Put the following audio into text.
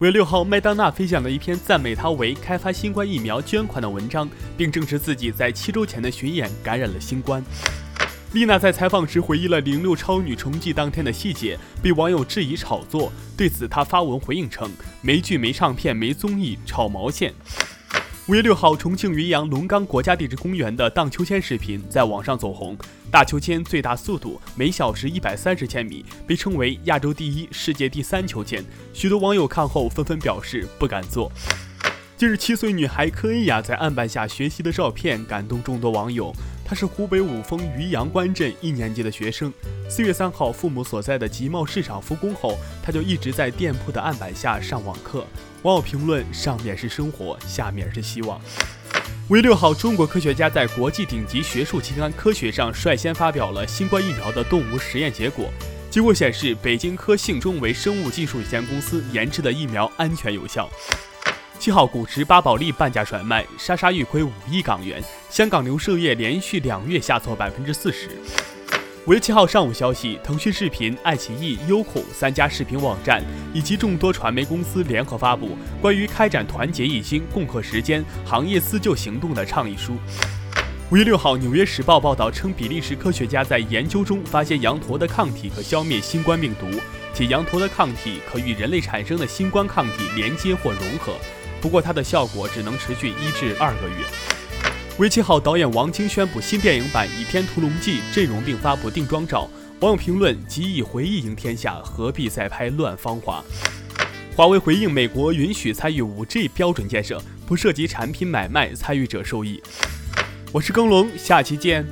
五月六号，麦当娜分享了一篇赞美她为开发新冠疫苗捐款的文章，并证实自己在七周前的巡演感染了新冠。丽娜在采访时回忆了零六超女重聚当天的细节，被网友质疑炒作。对此，她发文回应称：“没剧、没唱片、没综艺，炒毛线。”五月六号，重庆云阳龙岗国家地质公园的荡秋千视频在网上走红。大秋千最大速度每小时一百三十千米，被称为亚洲第一、世界第三秋千。许多网友看后纷纷表示不敢坐。近日，七岁女孩柯恩雅在案板下学习的照片感动众多网友。她是湖北武峰渔阳关镇一年级的学生。四月三号，父母所在的集贸市场复工后，她就一直在店铺的案板下上网课。网友评论：上面是生活，下面是希望。五月六号，中国科学家在国际顶级学术期刊《科学》上率先发表了新冠疫苗的动物实验结果。结果显示，北京科信中维生物技术有限公司研制的疫苗安全有效。七号，股市巴宝莉半价甩卖，莎莎预亏五亿港元。香港零售业连续两月下挫百分之四十。五月七号上午消息，腾讯视频、爱奇艺、优酷三家视频网站以及众多传媒公司联合发布关于开展团结一心、共克时艰行业自救行动的倡议书。五月六号，《纽约时报》报道称，比利时科学家在研究中发现羊驼的抗体可消灭新冠病毒，且羊驼的抗体可与人类产生的新冠抗体连接或融合，不过它的效果只能持续一至二个月。为七号，导演王晶宣布新电影版《倚天屠龙记》阵容，并发布定妆照。网友评论：即以回忆赢天下，何必再拍乱芳华？华为回应美国允许参与 5G 标准建设，不涉及产品买卖，参与者受益。我是耕龙，下期见。